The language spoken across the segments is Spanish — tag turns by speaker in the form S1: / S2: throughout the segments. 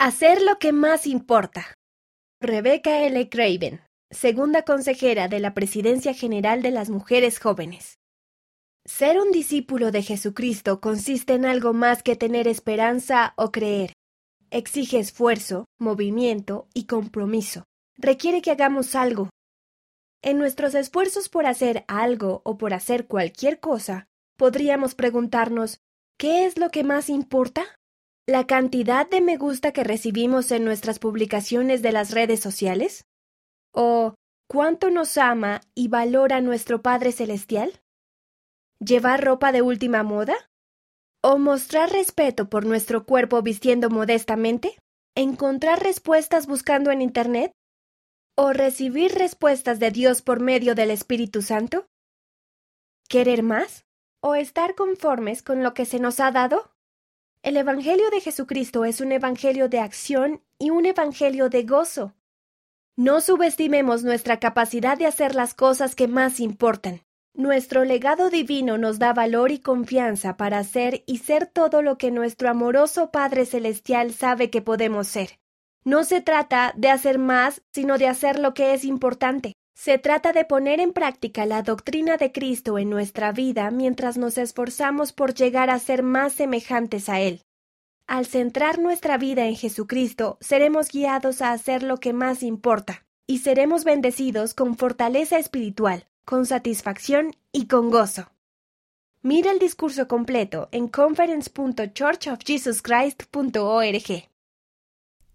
S1: Hacer lo que más importa. Rebecca L. Craven, segunda consejera de la Presidencia General de las Mujeres Jóvenes. Ser un discípulo de Jesucristo consiste en algo más que tener esperanza o creer. Exige esfuerzo, movimiento y compromiso. Requiere que hagamos algo. En nuestros esfuerzos por hacer algo o por hacer cualquier cosa, podríamos preguntarnos, ¿qué es lo que más importa? ¿La cantidad de me gusta que recibimos en nuestras publicaciones de las redes sociales? ¿O cuánto nos ama y valora nuestro Padre Celestial? ¿Llevar ropa de última moda? ¿O mostrar respeto por nuestro cuerpo vistiendo modestamente? ¿Encontrar respuestas buscando en Internet? ¿O recibir respuestas de Dios por medio del Espíritu Santo? ¿Querer más? ¿O estar conformes con lo que se nos ha dado? El Evangelio de Jesucristo es un Evangelio de acción y un Evangelio de gozo. No subestimemos nuestra capacidad de hacer las cosas que más importan. Nuestro legado divino nos da valor y confianza para hacer y ser todo lo que nuestro amoroso Padre Celestial sabe que podemos ser. No se trata de hacer más, sino de hacer lo que es importante. Se trata de poner en práctica la doctrina de Cristo en nuestra vida mientras nos esforzamos por llegar a ser más semejantes a Él. Al centrar nuestra vida en Jesucristo, seremos guiados a hacer lo que más importa, y seremos bendecidos con fortaleza espiritual, con satisfacción y con gozo. Mira el discurso completo en conference.churchofjesuschrist.org.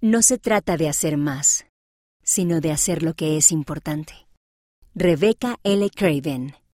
S2: No se trata de hacer más, sino de hacer lo que es importante. Rebecca L. Craven